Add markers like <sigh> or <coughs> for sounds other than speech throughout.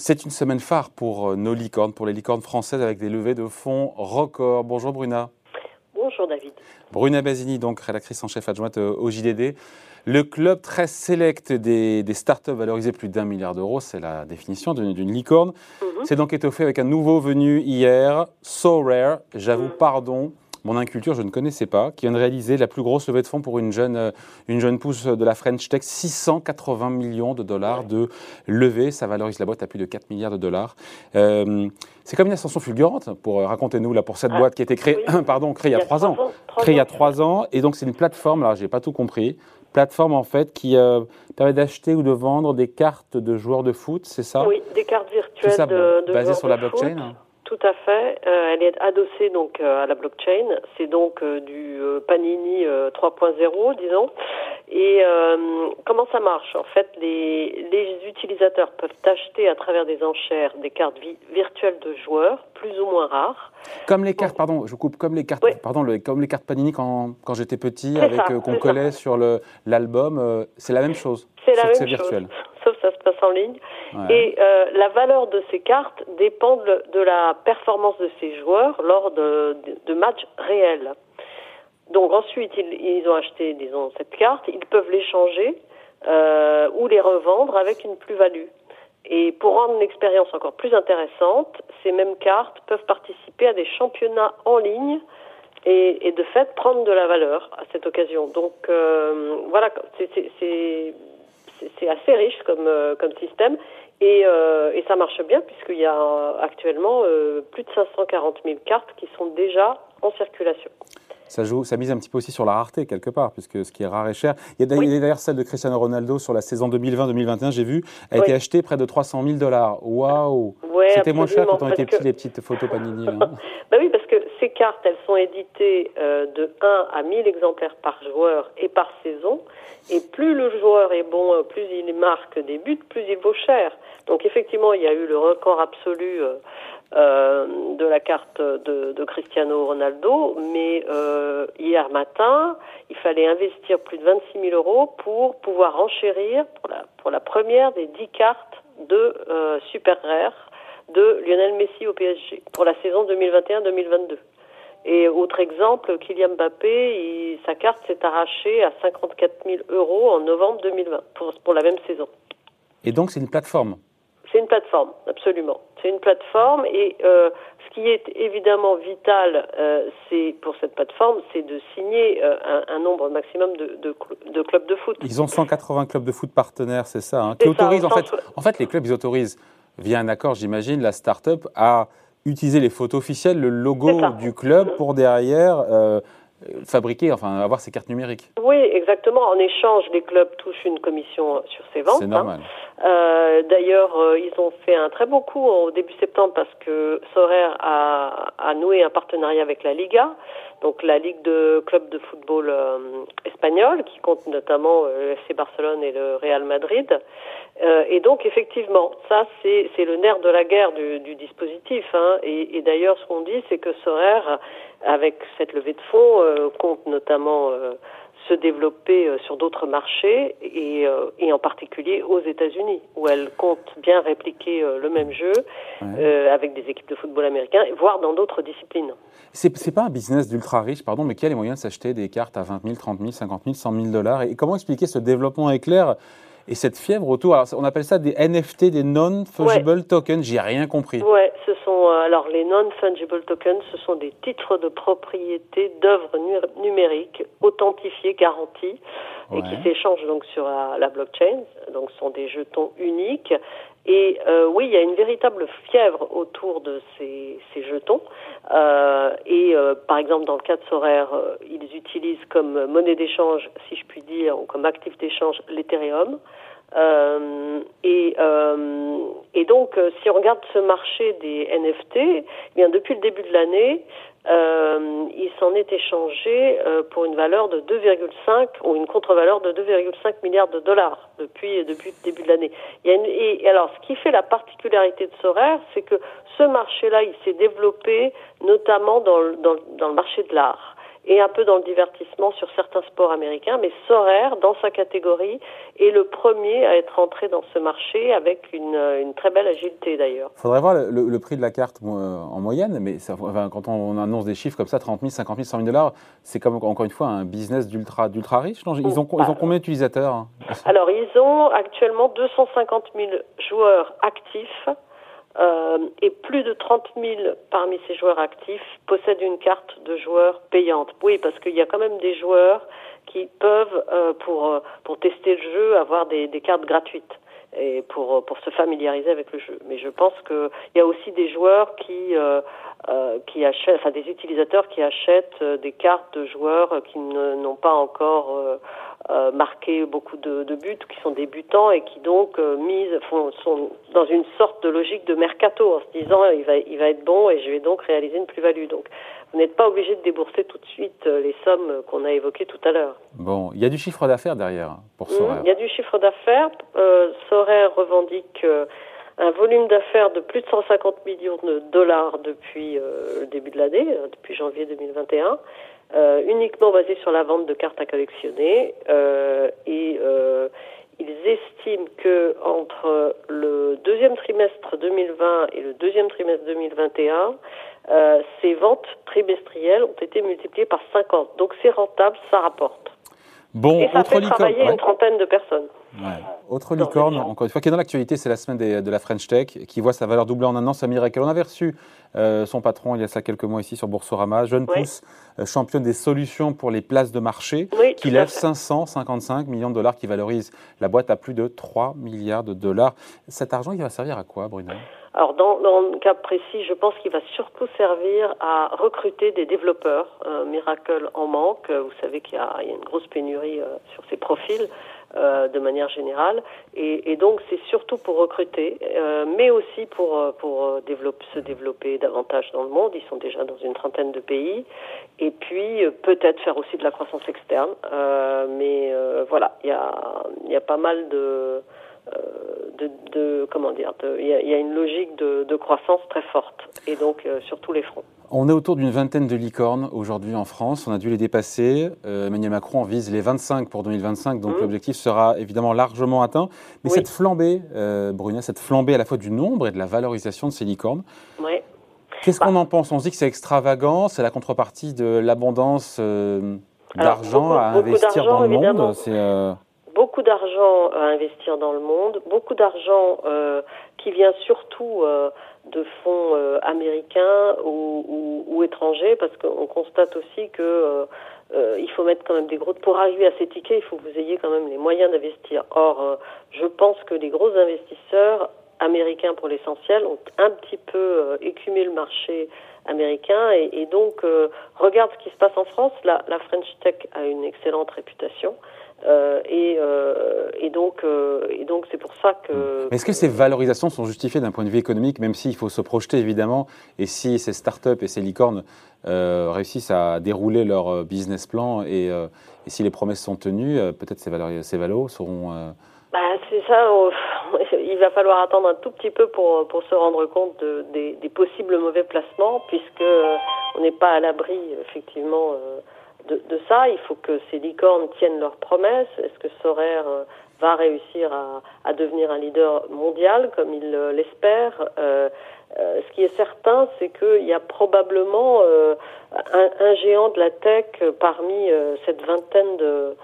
C'est une semaine phare pour euh, nos licornes, pour les licornes françaises avec des levées de fonds records. Bonjour Bruna. Bonjour David. Bruna Basini, donc rédactrice en chef adjointe euh, au JDD. Le club très sélect des, des startups valorisées plus d'un milliard d'euros, c'est la définition d'une licorne. Mhm. C'est donc étoffé avec un nouveau venu hier, So Rare, j'avoue mhm. pardon, mon inculture, je ne connaissais pas, qui vient de réaliser la plus grosse levée de fonds pour une jeune, euh, une jeune pousse de la French Tech, 680 millions de dollars de levée. Ça valorise la boîte à plus de 4 milliards de dollars. Euh, c'est comme une ascension fulgurante, pour euh, racontez-nous là pour cette ah, boîte qui a été créée, <coughs> pardon, créée il y a trois ans, créée il y a trois ans, et donc c'est une plateforme. Alors j'ai pas tout compris. Plateforme en fait qui permet d'acheter ou de vendre des cartes de joueurs de foot, c'est ça? Oui, des cartes virtuelles de, de basées sur la blockchain. Tout à fait. Euh, elle est adossée donc euh, à la blockchain. C'est donc euh, du Panini 3.0, disons. Et comment ça marche? En fait, les, les utilisateurs peuvent acheter à travers des enchères des cartes virtuelles de joueurs, plus ou moins rares. Comme les cartes, pardon, je coupe, comme les cartes, pardon, comme les cartes Panini quand, quand j'étais petit, avec qu'on collait sur l'album, c'est la même chose. C'est la même chose. virtuel sauf ça se passe en ligne. Et euh, la valeur de ces cartes dépend de, la performance de ces joueurs lors de, de, matchs réels. Donc ensuite, ils, ont acheté, disons, cette carte, ils peuvent l'échanger euh, ou les revendre avec une plus-value. Et pour rendre l'expérience encore plus intéressante, ces mêmes cartes peuvent participer à des championnats en ligne et, et de fait prendre de la valeur à cette occasion. Donc euh, voilà, c'est c'est assez riche comme, euh, comme système et, euh, et, ça marche bien puisqu'il y a actuellement euh, plus de 540 000 cartes qui sont déjà en circulation. Ça, joue, ça mise un petit peu aussi sur la rareté quelque part, puisque ce qui est rare est cher. Il y a d'ailleurs celle de Cristiano Ronaldo sur la saison 2020-2021, j'ai vu, a été achetée près de 300 000 dollars. Waouh C'était moins cher quand on était petit, les petites photos Panini. <laughs> bah oui, parce que ces cartes, elles sont éditées de 1 à 1000 exemplaires par joueur et par saison. Et plus le joueur est bon, euh, plus il marque des buts, plus il vaut cher. Donc effectivement, il y a eu le record absolu euh, euh de la carte de, Cristiano Ronaldo, mais euh, hier matin, il fallait investir plus de 26 000 euros pour pouvoir enchérir pour la, pour la première des 10 cartes de euh, super rare de Lionel Messi au PSG pour la saison 2021-2022. Et autre exemple, Kylian Mbappé, sa carte s'est arrachée à 54 000 euros en novembre 2020 pour, pour la même saison. Et donc c'est une plateforme? C'est une plateforme, absolument. C'est une plateforme et euh, ce qui est évidemment vital, euh, c'est pour cette plateforme, c'est de signer euh, un, un, nombre maximum de, de, de, clubs de foot. Ils ont 180 clubs de foot partenaires, c'est ça, hein, qui autorisent en fait, en fait les clubs ils autorisent via un accord, j'imagine, la start-up à utiliser les photos officielles, le logo du club pour derrière euh, fabriquer, enfin avoir ses cartes numériques. Oui, exactement. En échange, les clubs touchent une commission sur ces ventes. C'est normal. Hein. Euh, D'ailleurs, euh, ils ont fait un très beau coup au début septembre parce que Sorer a, noué un partenariat avec la Liga donc la Ligue de clubs de football euh, espagnol, qui compte notamment le FC Barcelone et le Real Madrid. Et donc effectivement, ça c'est le nerf de la guerre du, dispositif. Hein. Et, et d'ailleurs, ce qu'on dit, c'est que Sorer, avec cette levée de fonds, compte notamment se développer euh, sur d'autres marchés et, euh, et, en particulier aux États-Unis, où elle compte bien répliquer euh, le même jeu avec des équipes de football américain, voire dans d'autres disciplines. C'est, pas un business d'ultra riche, pardon, mais qui a les moyens de s'acheter des cartes à 20 000, 30 000, 50 000, 100 000 dollars? Et comment expliquer ce développement éclair et cette fièvre autour, alors on appelle ça des NFT, des non-fungible tokens, j'y ai rien compris. Ouais, sont, euh, alors les non-fungible tokens, ce sont des titres de propriété d'œuvres numériques authentifiées, garanties, et qui s'échangent donc sur la, blockchain, donc ce sont des jetons uniques. Et euh, oui, il y a une véritable fièvre autour de ces, ces jetons. Euh, et euh, par exemple, dans le cas de Sorare, euh, ils utilisent comme monnaie d'échange, si je puis dire, ou comme actif d'échange, l'Ethereum. Euh, et, euh, et donc, euh, si on regarde ce marché des NFT, eh bien depuis le début de l'année, il s'en est échangé pour une valeur de 2,5 ou une contre-valeur de 2,5 milliards de dollars depuis le début de l'année. Et alors, ce qui fait la particularité de Sorare, c'est que ce marché-là, il s'est développé notamment dans le marché de l'art. Et un peu dans le divertissement sur certains sports américains. Mais Sorer, dans sa catégorie, est le premier à être entré dans ce marché avec une, une très belle agilité d'ailleurs. Il faudrait voir le, prix de la carte en moyenne, mais ça, quand on annonce des chiffres comme ça, 30 000, 50 000, 100 000 dollars, c'est comme encore une fois un business d'ultra d'ultra riche. Ils ont, ils ont combien d'utilisateurs hein? Alors ils ont actuellement 250 000 joueurs actifs. Euh, et plus de 30 000 parmi ces joueurs actifs possèdent une carte de joueur payante. Oui, parce qu'il y a quand même des joueurs qui peuvent, euh, pour, euh, pour tester le jeu, avoir des, des cartes gratuites et pour, pour se familiariser avec le jeu. Mais je pense qu'il y a aussi des joueurs qui, euh, qui achètent, enfin des utilisateurs qui achètent des cartes de joueurs qui n'ont pas encore euh, euh, marqué beaucoup de, de, buts, qui sont débutants et qui donc euh, misent, font, sont dans une sorte de logique de mercato en se disant il va, il va être bon et je vais donc réaliser une plus-value. Donc vous n'êtes pas obligé de débourser tout de suite euh, les sommes qu'on a évoquées tout à l'heure. Bon, il y a du chiffre d'affaires derrière pour mmh, Sorare. il y a du chiffre d'affaires. Euh, revendique euh, un volume d'affaires de plus de 150 millions de dollars depuis euh, le début de l'année, depuis janvier 2021. Euh, uniquement basé sur la vente de cartes à collectionner euh, et euh, ils estiment que entre le deuxième trimestre 2020 et le deuxième trimestre 2021, euh, ces ventes trimestrielles ont été multipliées par 50. Donc c'est rentable, ça rapporte. Bon, et ça fait travailler une trentaine de personnes. Ouais. Autre licorne, encore une fois, qui est dans l'actualité, c'est la semaine de la French Tech, qui voit sa valeur doubler en un an. Samir Ekel, on avait reçu euh, son patron il y a ça quelques mois ici sur Boursorama, jeune pousse, euh, championne des solutions pour les places de marché, qui lève 555 millions de dollars, qui valorise la boîte à plus de 3 milliards de dollars. Cet argent, il va servir à quoi, Bruno? Alors dans, dans, le cas précis, je pense qu'il va surtout servir à recruter des développeurs. Euh, Miracle en manque. Vous savez qu'il y, y, a une grosse pénurie euh, sur ces profils. Euh, de manière générale. Et, et donc c'est surtout pour recruter, euh, mais aussi pour, euh, pour développer, se développer davantage dans le monde. Ils sont déjà dans une trentaine de pays. Et puis peut-être faire aussi de la croissance externe. mais voilà, il y a, y a pas mal de... De, de, comment dire, il y, y, a une logique de, de, croissance très forte et donc sur tous les fronts. On est autour d'une vingtaine de licornes aujourd'hui en France. On a dû les dépasser. Euh, Emmanuel Macron vise les 25 pour 2025, donc mmh. l'objectif sera évidemment largement atteint. Mais cette flambée, euh, Bruna, cette flambée à la fois du nombre et de la valorisation de ces licornes, qu'est-ce qu'on bah. en pense? On se dit que c'est extravagant, c'est la contrepartie de l'abondance euh, d'argent à investir dans le monde. Euh, beaucoup d'argent à investir dans le monde, beaucoup d'argent euh, qui vient surtout euh, de fonds euh, américains ou, étrangers, parce qu'on constate aussi que euh, euh, il faut mettre quand même des gros pour arriver à ces tickets, il faut que vous ayez quand même les moyens d'investir. Or, je pense que les gros investisseurs américains pour l'essentiel ont un petit peu écumé le marché américain et, et donc regarde ce qui se passe en France. La, la French Tech a une excellente réputation. Euh, et, euh, et, donc, euh, et donc c'est pour ça que. Est-ce que ces valorisations sont justifiées d'un point de vue économique, même s'il faut se projeter évidemment, et si ces startups et ces licornes réussissent à dérouler leur business plan et, et si les promesses sont tenues, peut-être ces, valeurs, ces valos seront. Bah, c'est ça. <laughs> il va falloir attendre un tout petit peu pour, pour se rendre compte de, des, des, possibles mauvais placements, puisque on n'est pas à l'abri effectivement de, ça. Il faut que ces licornes tiennent leurs promesses. Est-ce que Sorer euh, va réussir à, devenir un leader mondial comme il euh, l'espère? Euh, Ce qui est certain, c'est qu'il y a probablement un, géant de la tech parmi cette vingtaine de,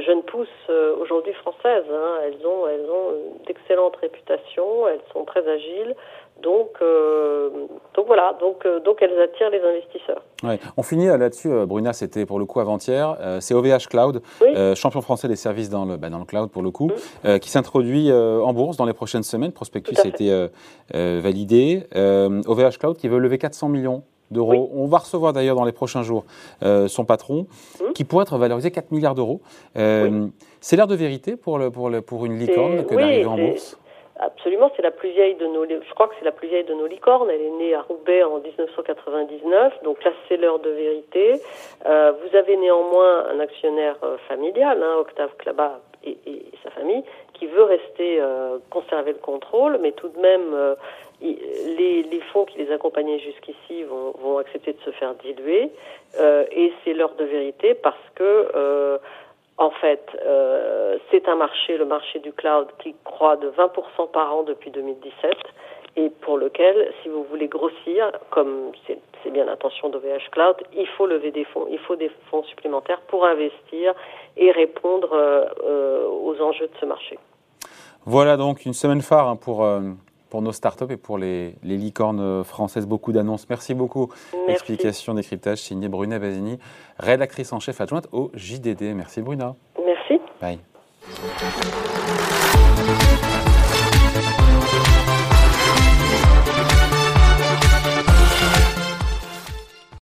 jeunes pousses aujourd'hui françaises. Hein. Elles ont, elles ont d'excellentes réputations, elles sont très agiles. Donc, euh, donc voilà, donc, euh, donc elles attirent les investisseurs. Ouais. On finit euh, là-dessus, Bruna, c'était pour le coup avant-hier. Euh, c'est OVH Cloud, oui. champion français des services dans le, bah, dans le cloud pour le coup, mmh. qui s'introduit en bourse dans les prochaines semaines. Prospectus a été validé. OVH Cloud qui veut lever 400 millions d'euros. Oui. On va recevoir d'ailleurs dans les prochains jours son patron, mmh. qui pourrait être valorisé 4 milliards d'euros. Oui. C'est l'heure de vérité pour, le, pour, le, pour une licorne que d'arriver en bourse? Absolument, c'est la plus vieille de nos. Je crois que c'est la plus vieille de nos licornes. Elle est née à Roubaix en 1999, donc là c'est l'heure de vérité. Euh, vous avez néanmoins un actionnaire euh, familial, hein, Octave Clabat et, sa famille, qui veut rester euh, conserver le contrôle, mais tout de même, les, fonds qui les accompagnaient jusqu'ici vont, accepter de se faire diluer, et c'est l'heure de vérité parce que, en fait, euh, c'est un marché, le marché du cloud, qui croît de 20% par an depuis 2017, et pour lequel, si vous voulez grossir, comme c'est bien l'intention d'OVH Cloud, il faut lever des fonds, il faut des fonds supplémentaires pour investir et répondre euh, aux enjeux de ce marché. Voilà donc une semaine phare hein, pour, euh, pour nos startups et pour les, les licornes françaises. Beaucoup d'annonces. Merci beaucoup. Explication, décryptage signé Bruna Vasini, rédactrice en chef adjointe au JDD. Merci Bruna. Merci. Bye.